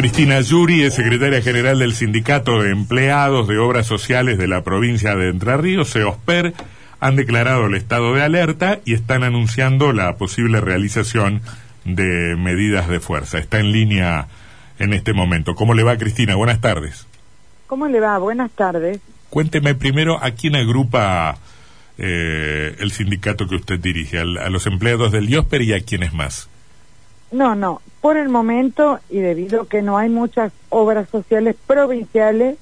Cristina Yuri es secretaria general del Sindicato de Empleados de Obras Sociales de la provincia de Entre Ríos, SEOSPER, han declarado el estado de alerta y están anunciando la posible realización de medidas de fuerza. Está en línea en este momento. ¿Cómo le va, Cristina? Buenas tardes. ¿Cómo le va? Buenas tardes. Cuénteme primero a quién agrupa eh, el sindicato que usted dirige, a, los empleados del IOSPER y a quiénes más. No, no. Por el momento, y debido a que no hay muchas obras sociales provinciales,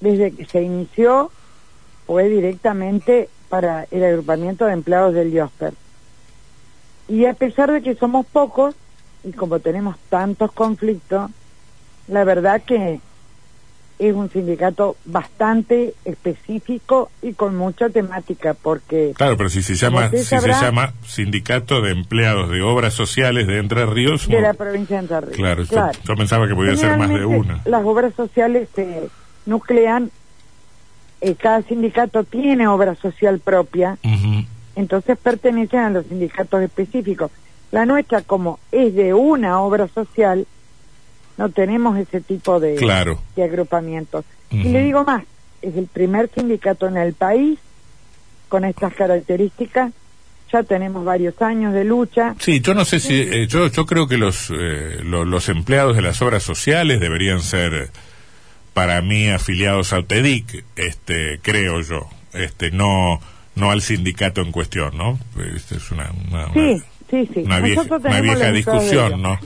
desde que se inició, fue directamente para el agrupamiento de empleados del IOSPER. Y a pesar de que somos pocos, y como tenemos tantos conflictos, la verdad que es un sindicato bastante específico y con mucha temática porque claro pero si se llama si se llama sindicato de empleados de obras sociales de Entre Ríos de la provincia de Entre Ríos. Claro, Yo, pensaba que podía ser más de una. las obras sociales se nuclean eh, cada sindicato tiene obra social propia entonces pertenecen a los sindicatos específicos. La nuestra como es de una obra social no tenemos ese tipo de, de agrupamientos. Y le digo más, es el primer sindicato en el país con estas características. Ya tenemos varios años de lucha. Sí, yo no sé si, eh, yo, yo creo que los, eh, los empleados de las obras sociales deberían ser, para mí, afiliados a UTEDIC, este, creo yo, este, no, no al sindicato en cuestión, ¿no? Este es una, una, sí, sí, sí. una vieja discusión, ¿no?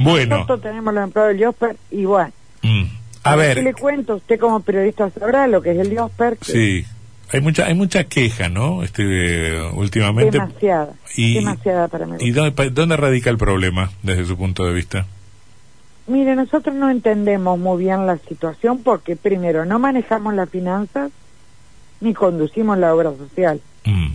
Bueno. Nosotros tenemos los empleados del IOSPER igual. Mm. A, ver. ¿Qué le cuento? Usted como periodista sabrá lo que es el IOSPER. Sí. Hay mucha, hay mucha queja, ¿no? Este, últimamente. Demasiada. Y, demasiada para mí. ¿Y dónde, dónde radica el problema desde su punto de vista? Mire, nosotros no entendemos muy bien la situación porque primero no manejamos las finanzas ni conducimos la obra social. Mm.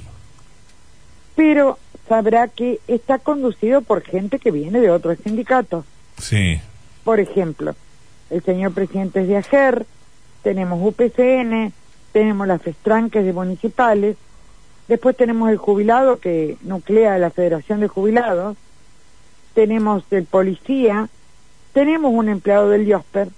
Pero sabrá que está conducido por gente que viene de otros sindicatos. Sí. Por ejemplo, el señor presidente es de AGER, tenemos UPCN, tenemos las festranques de municipales, después tenemos el jubilado que nuclea la Federación de Jubilados, tenemos el policía, tenemos un empleado del IOSPER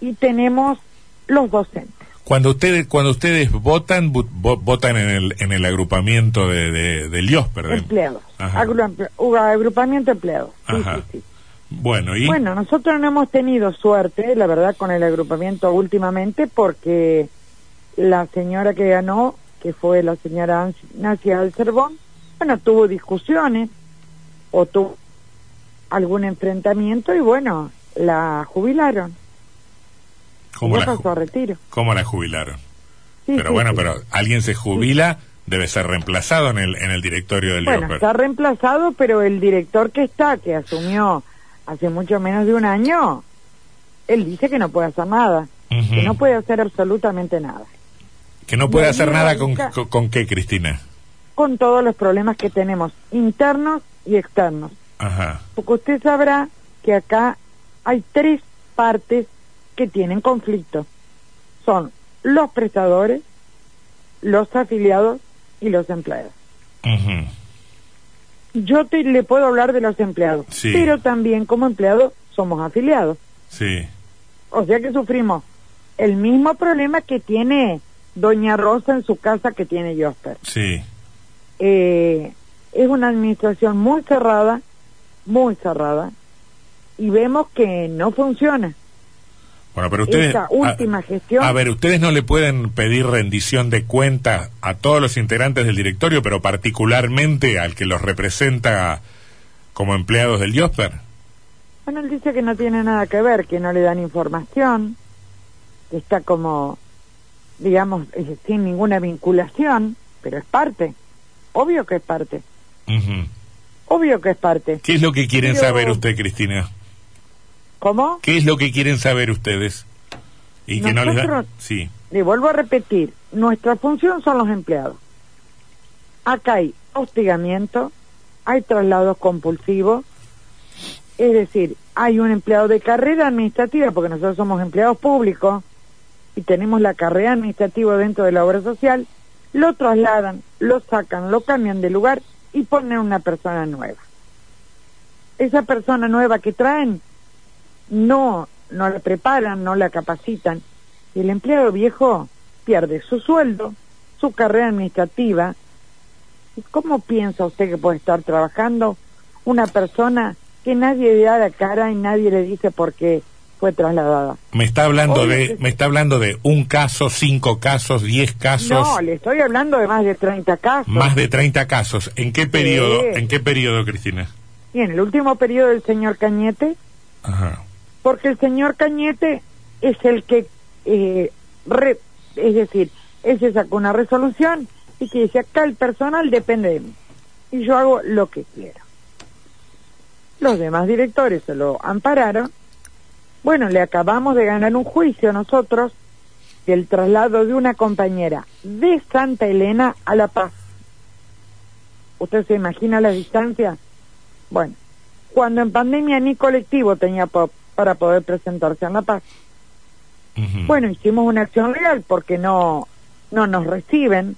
y tenemos los docentes. Cuando ustedes cuando ustedes votan votan en el en el agrupamiento de, de del IOSPER empleados. Agrupamiento empleados. Sí, sí, sí. bueno y bueno nosotros no hemos tenido suerte la verdad con el agrupamiento últimamente porque la señora que ganó que fue la señora Nacia Alcerbón bueno tuvo discusiones o tuvo algún enfrentamiento y bueno la jubilaron ¿Cómo la, pasó a retiro. ¿Cómo la jubilaron? pero bueno, pero alguien se jubila, debe ser reemplazado en el, en el directorio del Bueno, está reemplazado, pero el director que está, que asumió hace mucho menos de un año, él dice que no puede hacer nada, que no puede hacer absolutamente nada. ¿Que no puede hacer nada con, con, con, qué, Cristina? Con todos los problemas que tenemos, internos y externos. Ajá. Porque usted sabrá que acá hay tres partes que tienen conflicto. Son los prestadores, los afiliados y los empleados. Yo te, le puedo hablar de los empleados, pero también como empleados somos afiliados. Sí. O sea que sufrimos el mismo problema que tiene Doña Rosa en su casa que tiene Josper. Sí. Eh, es una administración muy cerrada, muy cerrada, y vemos que no funciona. Bueno, pero ustedes. última a, gestión. A ver, ustedes no le pueden pedir rendición de cuentas a todos los integrantes del directorio, pero particularmente al que los representa como empleados del IOSPER. Bueno, él dice que no tiene nada que ver, que no le dan información, que está como, digamos, sin ninguna vinculación, pero es parte. Obvio que es parte. Obvio que es parte. ¿Qué es lo que quieren saber usted, Cristina? ¿Cómo? ¿Qué es lo que quieren saber ustedes? Y que no les da... Sí. Le vuelvo a repetir, nuestra función son los empleados. Acá hay hostigamiento, hay traslados compulsivos, es decir, hay un empleado de carrera administrativa, porque nosotros somos empleados públicos y tenemos la carrera administrativa dentro de la obra social, lo trasladan, lo sacan, lo cambian de lugar y ponen una persona nueva. Esa persona nueva que traen no, no la preparan, no la capacitan. Y el empleado viejo pierde su sueldo, su carrera administrativa. ¿Y cómo piensa usted que puede estar trabajando una persona que nadie le da la cara y nadie le dice por qué fue trasladada? Me está hablando de me está hablando de un caso, cinco casos, diez casos. No, le estoy hablando de más de 30 casos. Más de 30 casos. ¿En qué periodo? ¿En qué periodo, Cristina? Y en el último periodo del señor Cañete. Ajá. Porque el señor Cañete es el que eh, es decir, él se sacó una resolución y que dice acá el personal depende de mí y yo hago lo que quiero. Los demás directores se lo ampararon. Bueno, le acabamos de ganar un juicio nosotros del traslado de una compañera de Santa Elena a La Paz. ¿Usted se imagina la distancia? Bueno, cuando en pandemia ni colectivo tenía para poder presentarse en La Paz. Bueno, hicimos una acción legal porque no, no nos reciben,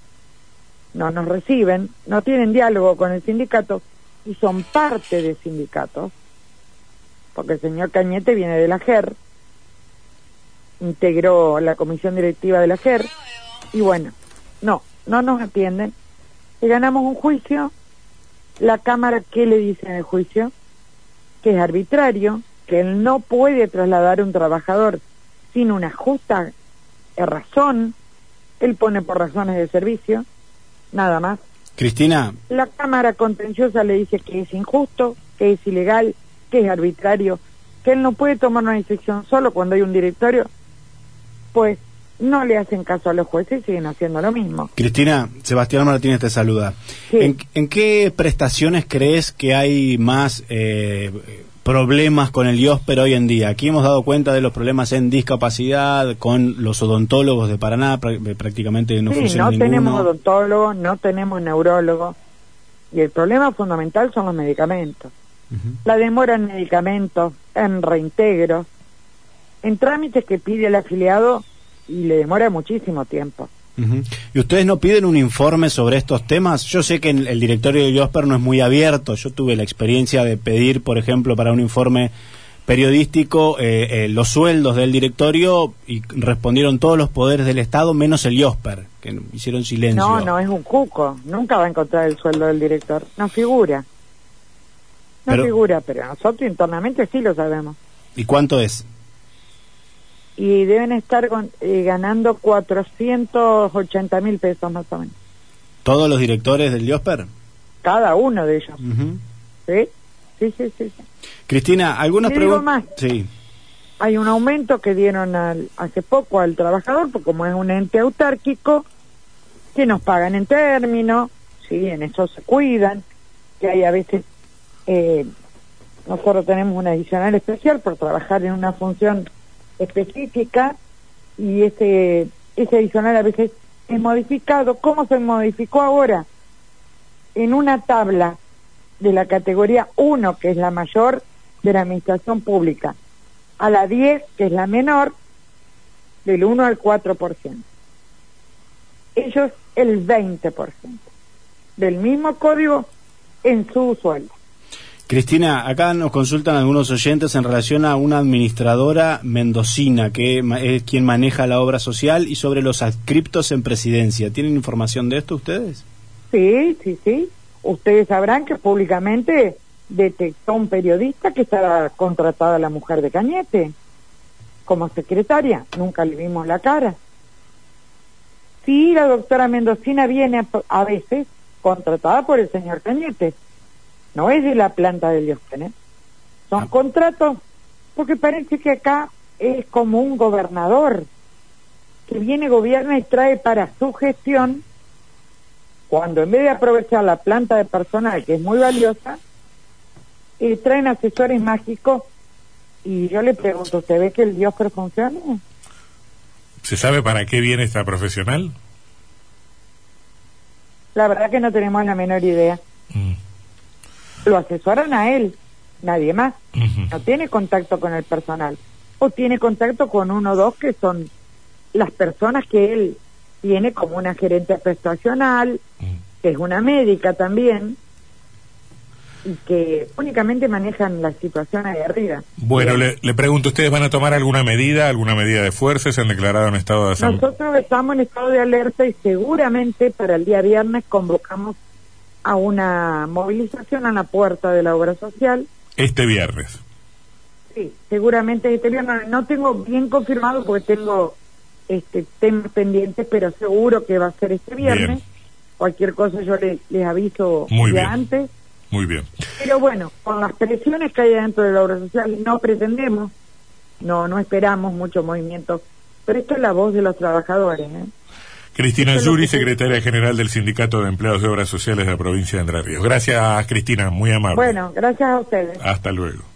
no nos reciben, no tienen diálogo con el sindicato y son parte del sindicato, porque el señor Cañete viene de la GER, integró la comisión directiva de la GER, y bueno, no, no nos atienden. Y ganamos un juicio, la Cámara, ¿qué le dice en el juicio? Que es arbitrario, que él no puede trasladar a un trabajador sin una justa razón, él pone por razones de servicio, nada más. Cristina. La Cámara Contenciosa le dice que es injusto, que es ilegal, que es arbitrario, que él no puede tomar una decisión solo cuando hay un directorio, pues no le hacen caso a los jueces y siguen haciendo lo mismo. Cristina, Sebastián Martínez te saluda. ¿En, qué prestaciones crees que hay más eh, problemas con el IOSPER hoy en día. Aquí hemos dado cuenta de los problemas en discapacidad con los odontólogos de Paraná, eh, prácticamente no sí, no tenemos odontólogos, no tenemos neurólogos y el problema fundamental son los medicamentos. La demora en medicamentos, en reintegro, en trámites que pide el afiliado y le demora muchísimo tiempo. ¿Y ustedes no piden un informe sobre estos temas? Yo sé que el, directorio de Josper no es muy abierto. Yo tuve la experiencia de pedir, por ejemplo, para un informe periodístico eh, eh, los sueldos del directorio y respondieron todos los poderes del Estado menos el Josper, que hicieron silencio. No, no, es un cuco. Nunca va a encontrar el sueldo del director. No figura. No figura, pero nosotros internamente sí lo sabemos. ¿Y cuánto es? Y deben estar eh, ganando 480 mil pesos más o menos. ¿Todos los directores del Diosper? Cada uno de ellos. ¿Sí? ¿Sí? Sí, sí, Cristina, ¿algunas preguntas? Sí. Hay un aumento que dieron al, hace poco al trabajador, porque como es un ente autárquico, que nos pagan en términos, sí, en eso se cuidan, que hay a veces, eh, nosotros tenemos un adicional especial por trabajar en una función específica y ese, ese adicional a veces es modificado. ¿Cómo se modificó ahora? En una tabla de la categoría 1, que es la mayor de la administración pública, a la 10, que es la menor, del 1 al 4%. Ellos el 20% del mismo código en su sueldo. Cristina, acá nos consultan algunos oyentes en relación a una administradora mendocina que es quien maneja la obra social y sobre los adscriptos en presidencia. ¿Tienen información de esto ustedes? Sí, sí, sí. Ustedes sabrán que públicamente detectó un periodista que estaba contratada la mujer de Cañete como secretaria. Nunca le vimos la cara. Sí, la doctora Mendocina viene a veces contratada por el señor Cañete no es de la planta de Diógenes. Son ah. contratos, porque parece que acá es como un gobernador que viene, gobierna y trae para su gestión, cuando en vez de aprovechar la planta de personal, que es muy valiosa, y traen asesores mágicos. Y yo le pregunto, ¿usted ve que el Dios funciona? ¿Se sabe para qué viene esta profesional? La verdad que no tenemos la menor idea. Mm lo asesoran a él, nadie más. No tiene contacto con el personal. O tiene contacto con uno o dos que son las personas que él tiene como una gerente prestacional, que es una médica también. y que únicamente manejan la situación ahí arriba. Bueno, le, le, pregunto, ¿ustedes van a tomar alguna medida, alguna medida de fuerza? ¿Se han declarado en estado de? Nosotros estamos en estado de alerta y seguramente para el día viernes convocamos a una movilización a la puerta de la obra social. Este viernes. Sí, seguramente este viernes. No tengo bien confirmado porque tengo este temas pendientes, pero seguro que va a ser este viernes. Cualquier cosa yo les, aviso Muy antes. Muy bien. Pero bueno, con las presiones que hay dentro de la obra social, no pretendemos, no, no esperamos mucho movimiento, pero esto es la voz de los trabajadores. ¿eh? Cristina Yuri, secretaria general del Sindicato de Empleados de Obras Sociales de la provincia de Entre Ríos. Gracias, Cristina, muy amable. Bueno, gracias a ustedes. Hasta luego.